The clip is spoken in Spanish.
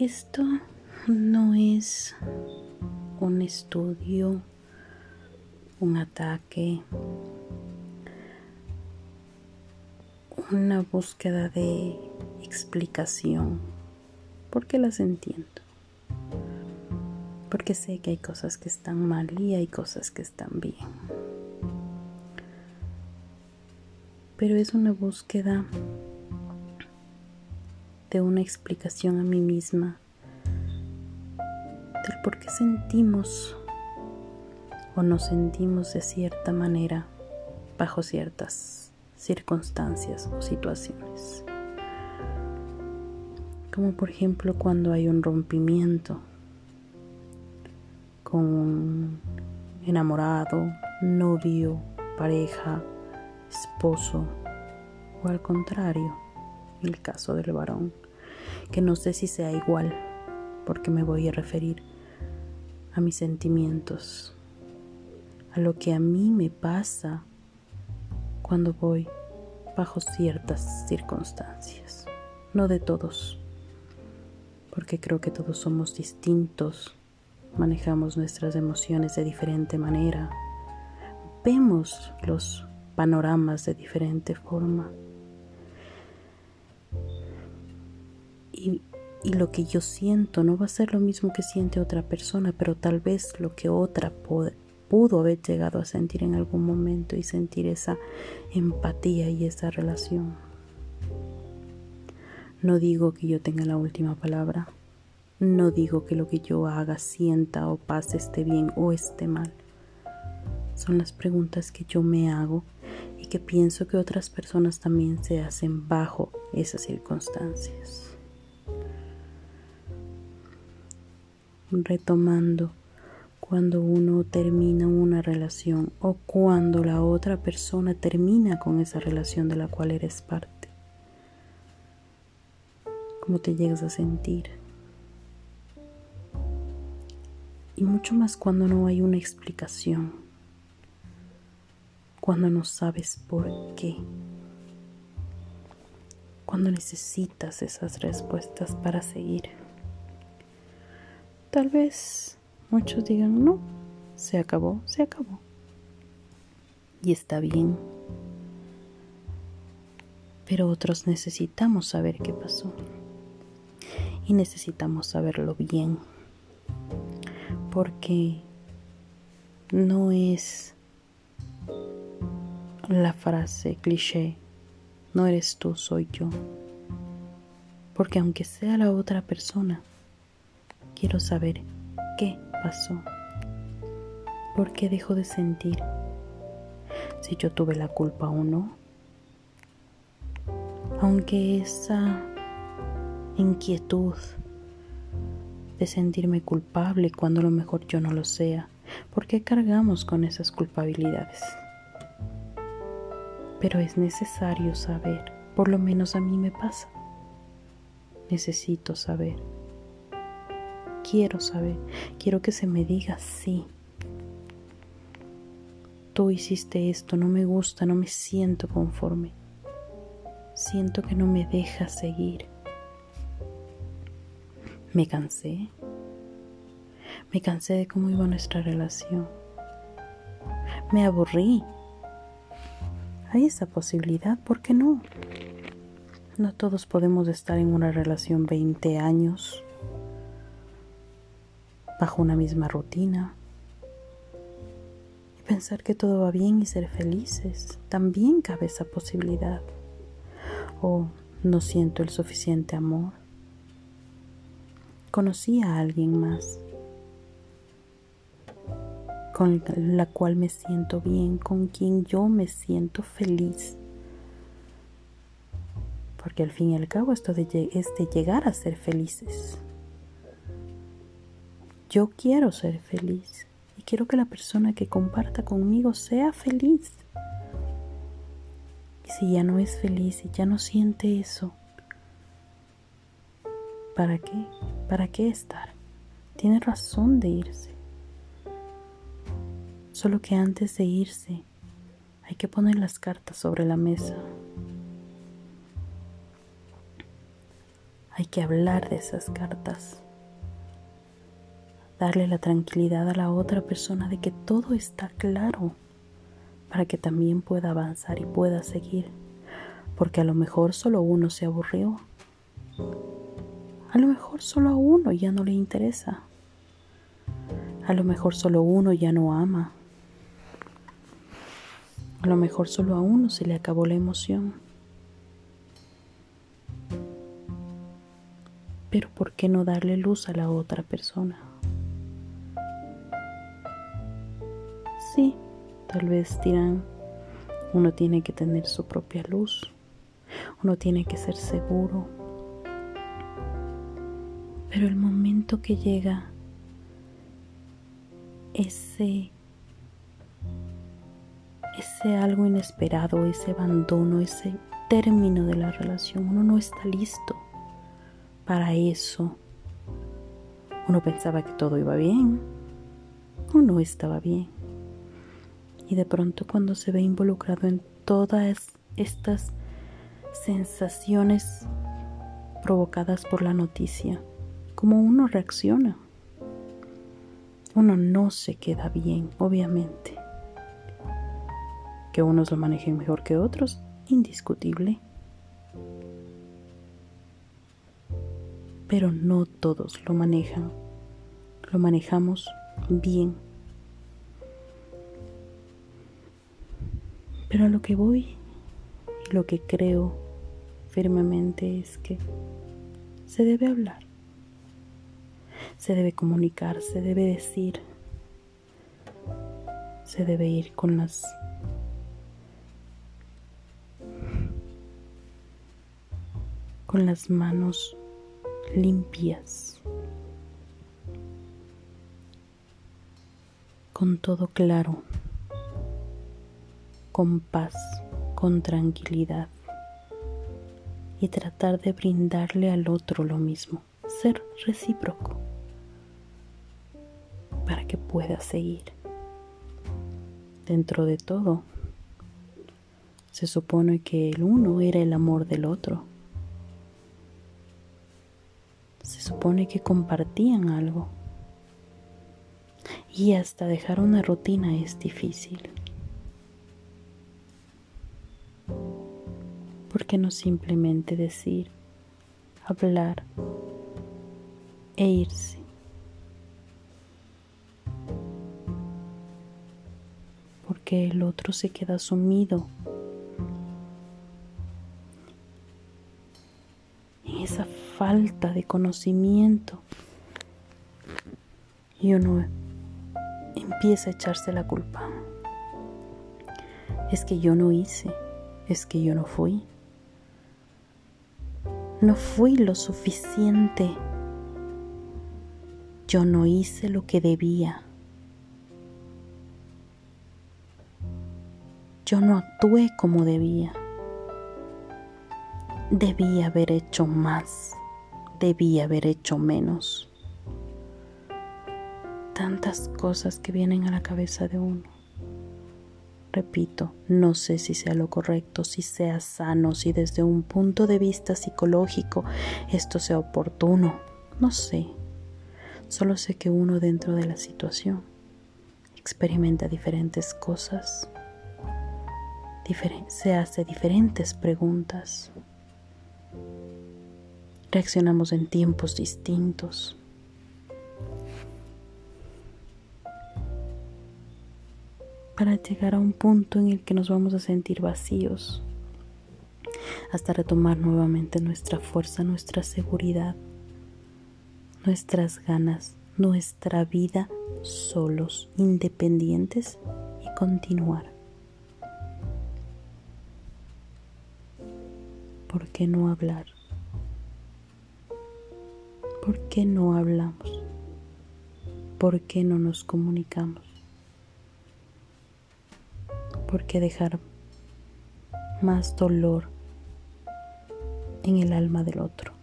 Esto no es un estudio, un ataque, una búsqueda de explicación, porque las entiendo. Porque sé que hay cosas que están mal y hay cosas que están bien. Pero es una búsqueda de una explicación a mí misma del por qué sentimos o nos sentimos de cierta manera bajo ciertas circunstancias o situaciones. Como por ejemplo cuando hay un rompimiento con un enamorado, novio, pareja, esposo o al contrario, el caso del varón, que no sé si sea igual, porque me voy a referir a mis sentimientos, a lo que a mí me pasa cuando voy bajo ciertas circunstancias, no de todos, porque creo que todos somos distintos, manejamos nuestras emociones de diferente manera, vemos los panoramas de diferente forma. Y, lo que yo siento no va a ser lo mismo que siente otra persona, pero tal vez lo que otra pudo haber llegado a sentir en algún momento y sentir esa empatía y esa relación. No digo que yo tenga la última palabra. No digo que lo que yo haga, sienta o pase esté bien o esté mal. Son las preguntas que yo me hago y que pienso que otras personas también se hacen bajo esas circunstancias. Retomando, cuando uno termina una relación o cuando la otra persona termina con esa relación de la cual eres parte. ¿Cómo te llegas a sentir? Y mucho más cuando no hay una explicación cuando no sabes por qué, cuando necesitas esas respuestas para seguir. Tal vez muchos digan, no, se acabó, se acabó. Y está bien. Pero otros necesitamos saber qué pasó. Y necesitamos saberlo bien. Porque no es la frase cliché, no eres tú, soy yo. Porque aunque sea la otra persona, quiero saber qué pasó. ¿Por qué dejó de sentir? Si yo tuve la culpa o no. Aunque esa inquietud de sentirme culpable cuando a lo mejor yo no lo sea, ¿por qué cargamos con esas culpabilidades? pero es necesario saber, por lo menos a mí me pasa. Necesito saber. Quiero saber, quiero que se me diga sí. Tú hiciste esto, no me gusta, no me siento conforme. Siento que no me deja seguir. Me cansé. Me cansé de cómo iba nuestra relación. Me aburrí hay esa posibilidad, ¿por qué no? No todos podemos estar en una relación 20 años bajo una misma rutina y pensar que todo va bien y ser felices. También cabe esa posibilidad. O no siento el suficiente amor. Conocí a alguien más con la cual me siento bien, con quien yo me siento feliz. Porque al fin y al cabo esto de, es de llegar a ser felices. Yo quiero ser feliz y quiero que la persona que comparta conmigo sea feliz. Y si ya no es feliz y ya no siente eso, ¿para qué? ¿Para qué estar? Tiene razón de irse. Solo que antes de irse hay que poner las cartas sobre la mesa. Hay que hablar de esas cartas. Darle la tranquilidad a la otra persona de que todo está claro para que también pueda avanzar y pueda seguir. Porque a lo mejor solo uno se aburrió. A lo mejor solo a uno ya no le interesa. A lo mejor solo uno ya no ama. A lo mejor solo a uno se le acabó la emoción. Pero ¿por qué no darle luz a la otra persona? Sí, tal vez dirán, uno tiene que tener su propia luz, uno tiene que ser seguro. Pero el momento que llega ese ese algo inesperado, ese abandono, ese término de la relación, uno no está listo para eso. Uno pensaba que todo iba bien o no estaba bien. Y de pronto cuando se ve involucrado en todas estas sensaciones provocadas por la noticia, ¿cómo uno reacciona? Uno no se queda bien, obviamente. Que unos lo manejen mejor que otros, indiscutible. pero no todos lo manejan. Lo manejamos bien. Pero a lo que voy y lo que creo firmemente es que se debe hablar, se debe comunicar, se debe decir, se debe ir con las con las manos limpias, con todo claro, con paz, con tranquilidad y tratar de brindarle al otro lo mismo, ser recíproco para que pueda seguir. Dentro de todo, se supone que el uno era el amor del otro se supone que compartían algo. Y hasta dejar una rutina es difícil. ¿Por qué no simplemente decir, hablar e irse? Porque el otro se queda sumido esa falta de conocimiento y uno empieza a echarse la culpa. Es que yo no hice, es que yo no fui. No fui lo suficiente. Yo no hice lo que debía. Yo no actué como debía. Debí haber hecho más, debí haber hecho menos. Tantas cosas que vienen a la cabeza de uno. Repito, no sé si sea lo correcto, si sea sano, si desde un punto de vista psicológico esto sea oportuno. No sé. Solo sé que uno dentro de la situación experimenta diferentes cosas, se hace diferentes preguntas reaccionamos en tiempos distintos. Para llegar a un punto en el que nos vamos a sentir vacíos, hasta retomar nuevamente nuestra fuerza, nuestra seguridad, nuestras ganas, nuestra vida solos, independientes y continuar. ¿Por qué no hablar? ¿Por qué no hablamos? ¿Por qué no nos comunicamos? ¿Por qué dejar más dolor en el alma del otro?